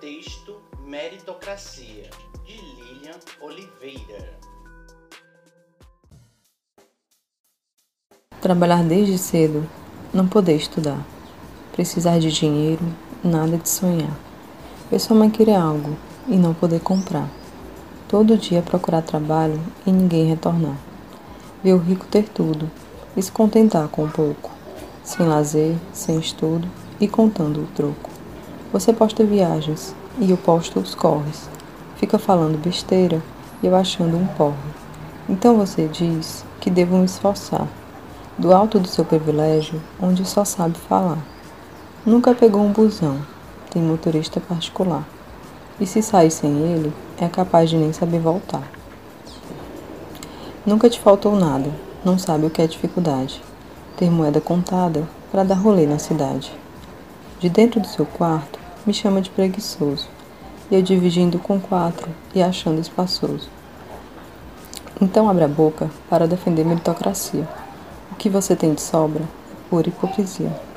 texto Meritocracia, de Lilian Oliveira. Trabalhar desde cedo, não poder estudar, precisar de dinheiro, nada de sonhar. Ver sua mãe querer algo e não poder comprar. Todo dia procurar trabalho e ninguém retornar. Ver o rico ter tudo e se contentar com pouco, sem lazer, sem estudo e contando o troco. Você posta viagens e eu posto os corres. Fica falando besteira e eu achando um porre. Então você diz que devo me esforçar do alto do seu privilégio, onde só sabe falar. Nunca pegou um busão, tem motorista particular. E se sair sem ele, é capaz de nem saber voltar. Nunca te faltou nada, não sabe o que é dificuldade. Ter moeda contada para dar rolê na cidade. De dentro do seu quarto, me chama de preguiçoso. E eu dividindo com quatro e achando espaçoso. Então abre a boca para defender meritocracia. O que você tem de sobra é pura hipocrisia.